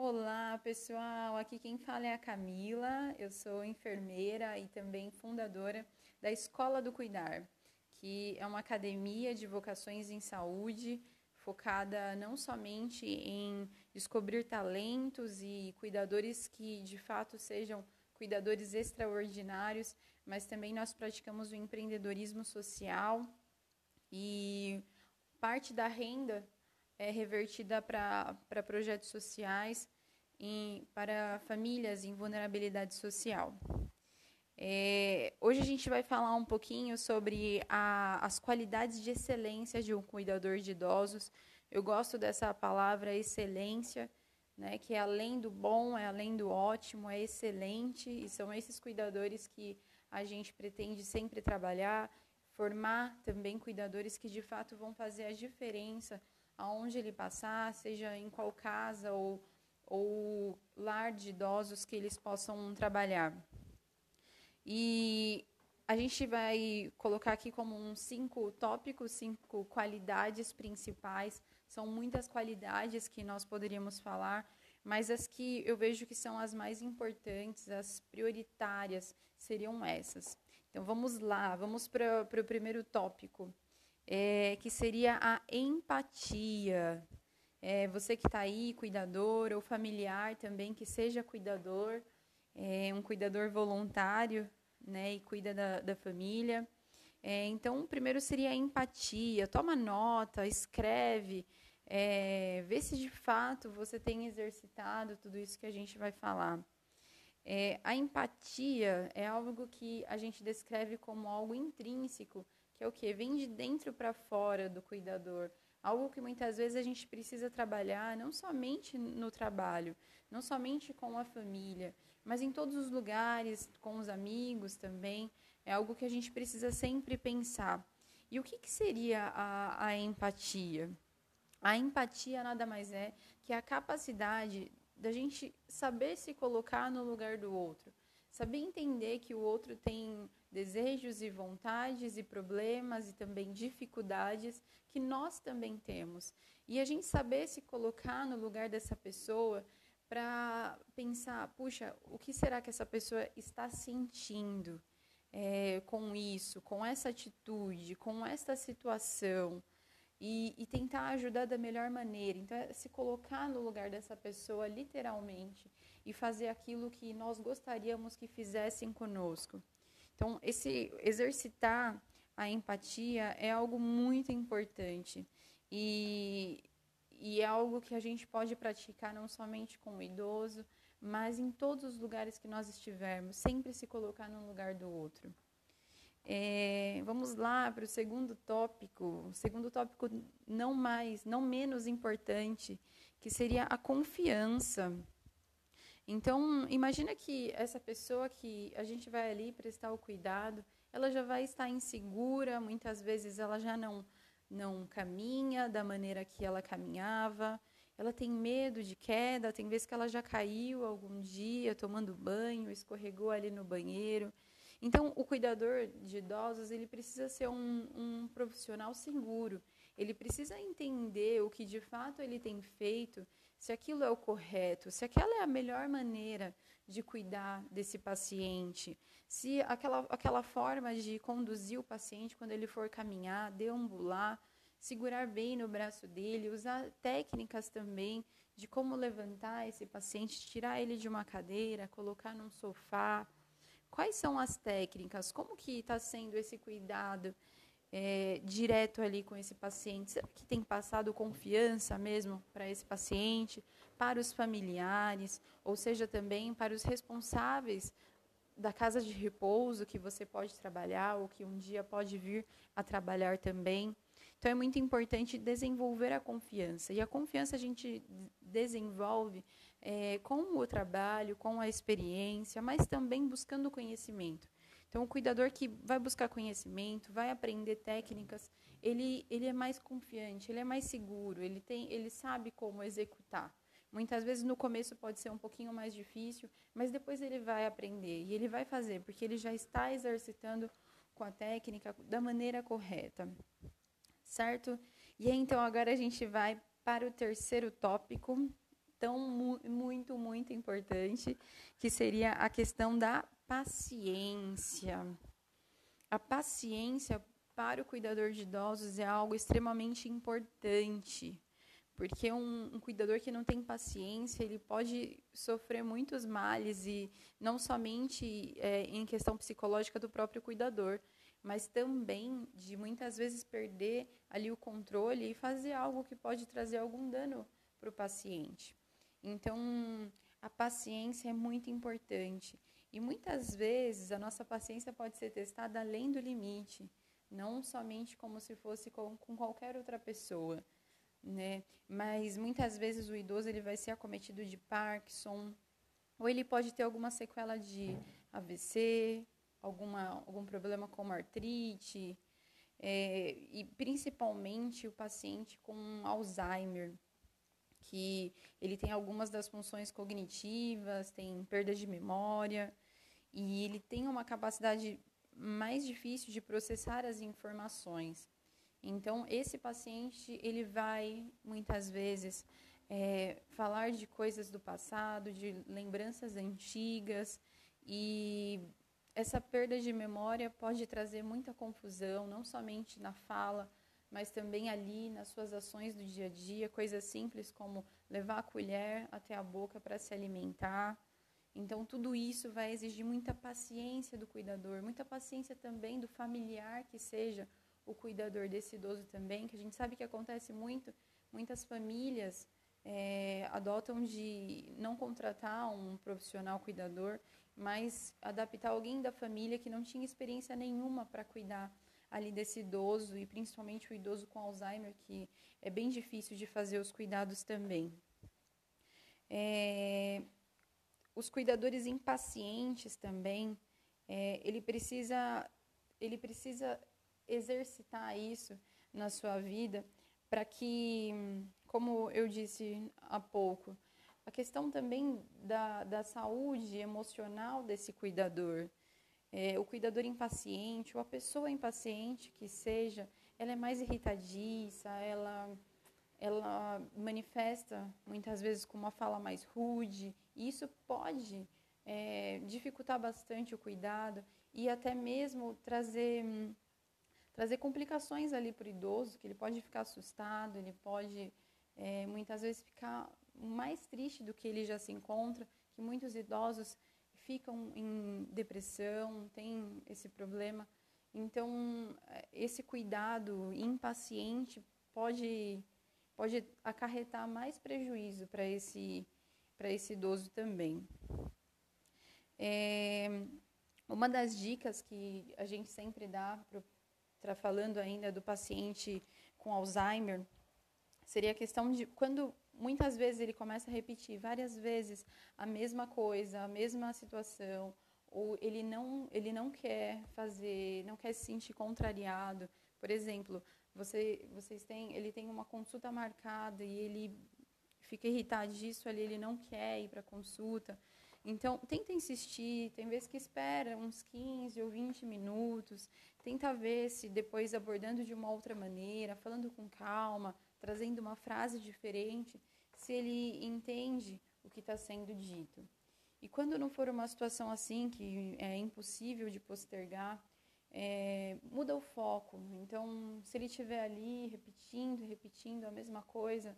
Olá, pessoal. Aqui quem fala é a Camila. Eu sou enfermeira e também fundadora da Escola do Cuidar, que é uma academia de vocações em saúde focada não somente em descobrir talentos e cuidadores que de fato sejam cuidadores extraordinários, mas também nós praticamos o empreendedorismo social e parte da renda é revertida para projetos sociais em, para famílias em vulnerabilidade social. É, hoje a gente vai falar um pouquinho sobre a, as qualidades de excelência de um cuidador de idosos. Eu gosto dessa palavra excelência, né, que é além do bom, é além do ótimo, é excelente, e são esses cuidadores que a gente pretende sempre trabalhar, formar também cuidadores que de fato vão fazer a diferença aonde ele passar, seja em qual casa ou, ou lar de idosos que eles possam trabalhar. E a gente vai colocar aqui como uns cinco tópicos, cinco qualidades principais. São muitas qualidades que nós poderíamos falar, mas as que eu vejo que são as mais importantes, as prioritárias, seriam essas. Então vamos lá, vamos para o primeiro tópico, é, que seria a empatia. É, você que está aí, cuidador ou familiar também, que seja cuidador, é, um cuidador voluntário, né, e cuida da, da família. É, então, primeiro seria a empatia. Toma nota, escreve, é, vê se de fato você tem exercitado tudo isso que a gente vai falar. É, a empatia é algo que a gente descreve como algo intrínseco, que é o que vem de dentro para fora do cuidador. Algo que muitas vezes a gente precisa trabalhar não somente no trabalho, não somente com a família, mas em todos os lugares, com os amigos também. É algo que a gente precisa sempre pensar. E o que, que seria a, a empatia? A empatia nada mais é que a capacidade da gente saber se colocar no lugar do outro, saber entender que o outro tem desejos e vontades e problemas e também dificuldades que nós também temos. E a gente saber se colocar no lugar dessa pessoa para pensar, puxa, o que será que essa pessoa está sentindo é, com isso, com essa atitude, com essa situação, e, e, tentar ajudar da melhor maneira. Então, é se colocar no lugar dessa pessoa, literalmente, e fazer aquilo que nós gostaríamos que fizessem conosco. Então, esse exercitar a empatia é algo muito importante. E, e é algo que a gente pode praticar não somente com o idoso, mas em todos os lugares que nós estivermos, sempre se colocar no lugar do outro. É, vamos lá para o segundo tópico, o segundo tópico não mais, não menos importante, que seria a confiança. Então, imagina que essa pessoa que a gente vai ali prestar o cuidado, ela já vai estar insegura, muitas vezes ela já não não caminha da maneira que ela caminhava, ela tem medo de queda, tem vezes que ela já caiu algum dia tomando banho, escorregou ali no banheiro. Então, o cuidador de idosos ele precisa ser um, um profissional seguro. Ele precisa entender o que de fato ele tem feito, se aquilo é o correto, se aquela é a melhor maneira de cuidar desse paciente, se aquela, aquela forma de conduzir o paciente quando ele for caminhar, deambular, segurar bem no braço dele, usar técnicas também de como levantar esse paciente, tirar ele de uma cadeira, colocar num sofá. Quais são as técnicas? Como que está sendo esse cuidado é, direto ali com esse paciente? Será que tem passado confiança mesmo para esse paciente, para os familiares, ou seja, também para os responsáveis da casa de repouso que você pode trabalhar ou que um dia pode vir a trabalhar também. Então é muito importante desenvolver a confiança. E a confiança a gente desenvolve é, com o trabalho, com a experiência, mas também buscando conhecimento. Então, o cuidador que vai buscar conhecimento, vai aprender técnicas, ele, ele é mais confiante, ele é mais seguro, ele, tem, ele sabe como executar. Muitas vezes no começo pode ser um pouquinho mais difícil, mas depois ele vai aprender e ele vai fazer, porque ele já está exercitando com a técnica da maneira correta. Certo? E aí, então agora a gente vai para o terceiro tópico, tão muito, muito importante, que seria a questão da paciência. A paciência para o cuidador de idosos é algo extremamente importante, porque um, um, cuidador que não tem paciência, ele pode sofrer muitos males, e não somente é, em questão psicológica do próprio cuidador, mas também de muitas vezes perder ali o controle e fazer algo que pode trazer algum dano para o paciente. Então, a paciência é muito importante. E muitas vezes a nossa paciência pode ser testada além do limite, não somente como se fosse com, com qualquer outra pessoa, né? Mas muitas vezes o idoso ele vai ser acometido de Parkinson, ou ele pode ter alguma sequela de AVC, alguma, algum problema como artrite, é, e principalmente o paciente com Alzheimer, que ele tem algumas das funções cognitivas, tem perda de memória, e ele tem uma capacidade mais difícil de processar as informações. Então, esse paciente, ele vai, muitas vezes, é, falar de coisas do passado, de lembranças antigas, e essa perda de memória pode trazer muita confusão, não somente na fala, mas também ali nas suas ações do dia a dia, coisas simples como levar a colher até a boca para se alimentar. Então, tudo isso vai exigir muita paciência do cuidador, muita paciência também do familiar que seja o cuidador desse idoso também, que a gente sabe que acontece muito, muitas famílias é, adotam de não contratar um profissional cuidador mas adaptar alguém da família que não tinha experiência nenhuma para cuidar ali desse idoso e principalmente o idoso com Alzheimer, que é bem difícil de fazer os cuidados também. É, os cuidadores impacientes também, é, ele precisa ele precisa exercitar isso na sua vida para que, como eu disse há pouco, a questão também da, da saúde emocional desse cuidador. É, o cuidador impaciente, ou a pessoa impaciente que seja, ela é mais irritadiça, ela, ela manifesta muitas vezes com uma fala mais rude, e isso pode é, dificultar bastante o cuidado e até mesmo trazer, trazer complicações ali para o idoso, que ele pode ficar assustado, ele pode é, muitas vezes ficar mais triste do que ele já se encontra, que muitos idosos ficam em depressão, tem esse problema. Então, esse cuidado impaciente pode, pode acarretar mais prejuízo para esse, esse idoso também. É, uma das dicas que a gente sempre dá, para falando ainda do paciente com Alzheimer, seria a questão de quando muitas vezes ele começa a repetir várias vezes a mesma coisa, a mesma situação, ou ele não, ele não quer fazer, não quer se sentir contrariado. Por exemplo, você, vocês têm, ele tem uma consulta marcada e ele fica irritado disso ali, ele não quer ir para a consulta. Então, tenta insistir, tem vezes que espera uns 15 ou 20 minutos, tenta ver se depois abordando de uma outra maneira, falando com calma, trazendo uma frase diferente, se ele entende o que está sendo dito. E quando não for uma situação assim, que é impossível de postergar, é, muda o foco. Então, se ele estiver ali repetindo, repetindo a mesma coisa,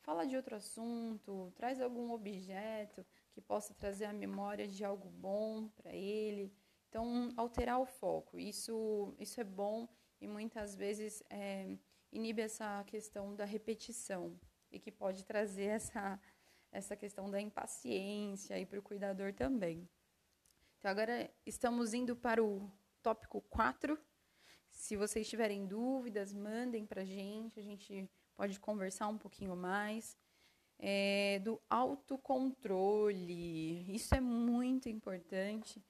fala de outro assunto, traz algum objeto que possa trazer a memória de algo bom para ele. Então, alterar o foco. Isso, isso é bom e muitas vezes é, inibe essa questão da repetição e que pode trazer essa, essa questão da impaciência e para o cuidador também. Então, agora estamos indo para o tópico 4. Se vocês tiverem dúvidas, mandem para a gente, a gente pode conversar um pouquinho mais. É, do autocontrole. Isso é muito importante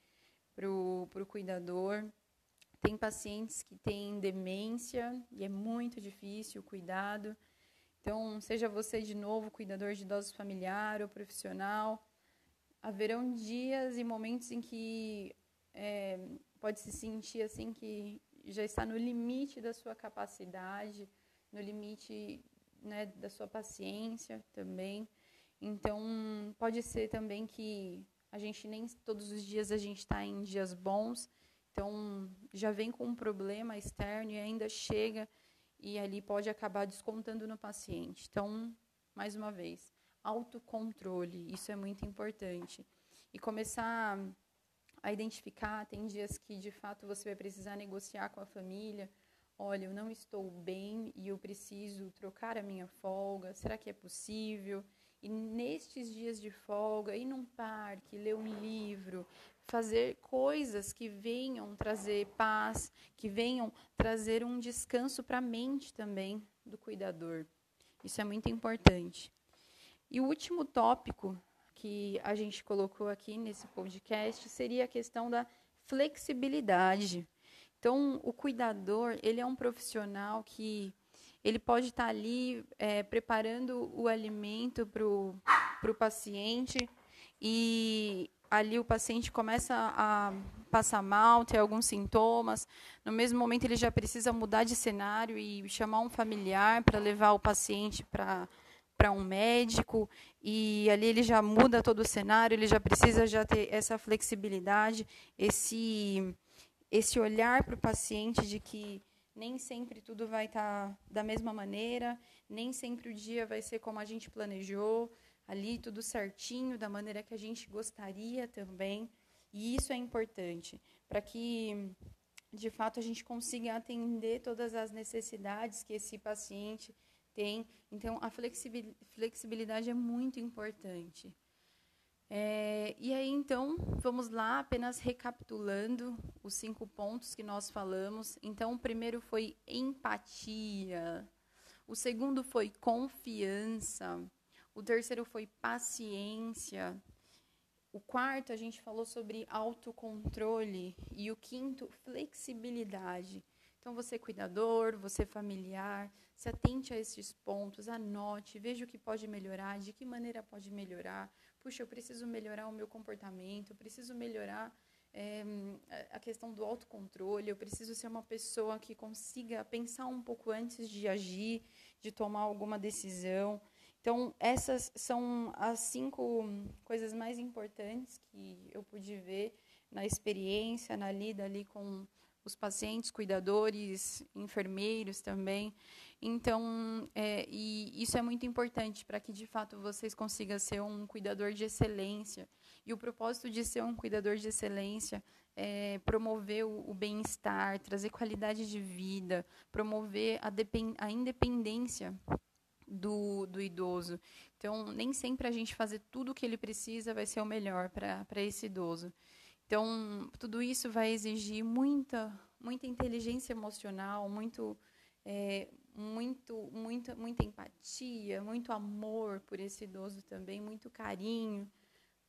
para o cuidador. Tem pacientes que têm demência e é muito difícil o cuidado. Então, seja você de novo cuidador de idosos familiar ou profissional, haverão dias e momentos em que é, pode se sentir assim que já está no limite da sua capacidade, no limite né, da sua paciência também. Então, pode ser também que a gente nem todos os dias a gente está em dias bons, então já vem com um problema externo e ainda chega e ali pode acabar descontando no paciente. Então, mais uma vez, autocontrole, isso é muito importante. E começar a identificar, tem dias que de fato você vai precisar negociar com a família. Olha, eu não estou bem e eu preciso trocar a minha folga. Será que é possível? E nestes dias de folga, ir num parque, ler um livro, fazer coisas que venham trazer paz, que venham trazer um descanso para a mente também do cuidador. Isso é muito importante. E o último tópico que a gente colocou aqui nesse podcast seria a questão da flexibilidade. Então, o cuidador, ele é um profissional que ele pode estar ali é, preparando o alimento para o paciente e ali o paciente começa a passar mal, ter alguns sintomas. No mesmo momento, ele já precisa mudar de cenário e chamar um familiar para levar o paciente para para um médico e ali ele já muda todo o cenário, ele já precisa já ter essa flexibilidade, esse esse olhar para o paciente de que nem sempre tudo vai estar tá da mesma maneira, nem sempre o dia vai ser como a gente planejou, ali tudo certinho, da maneira que a gente gostaria também. E isso é importante para que, de fato, a gente consiga atender todas as necessidades que esse paciente tem. Então, a flexibilidade é muito importante. É, e aí, então, vamos lá, apenas recapitulando os cinco pontos que nós falamos. Então, o primeiro foi empatia, o segundo foi confiança, o terceiro foi paciência, o quarto a gente falou sobre autocontrole e o quinto, flexibilidade. Então, você cuidador, você familiar, se atente a esses pontos, anote, veja o que pode melhorar, de que maneira pode melhorar puxa, eu preciso melhorar o meu comportamento, eu preciso melhorar é, a questão do autocontrole, eu preciso ser uma pessoa que consiga pensar um pouco antes de agir, de tomar alguma decisão. Então, essas são as cinco coisas mais importantes que eu pude ver na experiência, na lida ali com os pacientes, cuidadores, enfermeiros também. Então, é, e isso é muito importante para que de fato vocês consigam ser um cuidador de excelência. E o propósito de ser um cuidador de excelência é promover o, o bem-estar, trazer qualidade de vida, promover a, a independência do, do idoso. Então, nem sempre a gente fazer tudo o que ele precisa vai ser o melhor para esse idoso. Então, tudo isso vai exigir muita, muita inteligência emocional, muito, é, muito, muita, muita empatia, muito amor por esse idoso também, muito carinho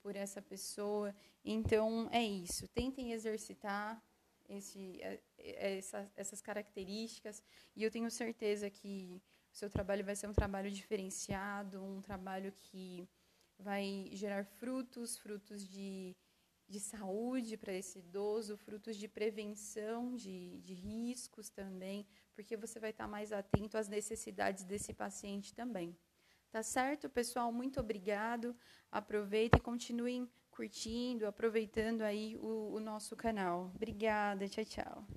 por essa pessoa. Então, é isso. Tentem exercitar esse, é, é, essa, essas características e eu tenho certeza que o seu trabalho vai ser um trabalho diferenciado, um trabalho que vai gerar frutos, frutos de de saúde para esse idoso, frutos de prevenção de, de riscos também, porque você vai estar mais atento às necessidades desse paciente também. Tá certo, pessoal? Muito obrigado. Aproveitem e continuem curtindo, aproveitando aí o, o nosso canal. Obrigada, tchau, tchau.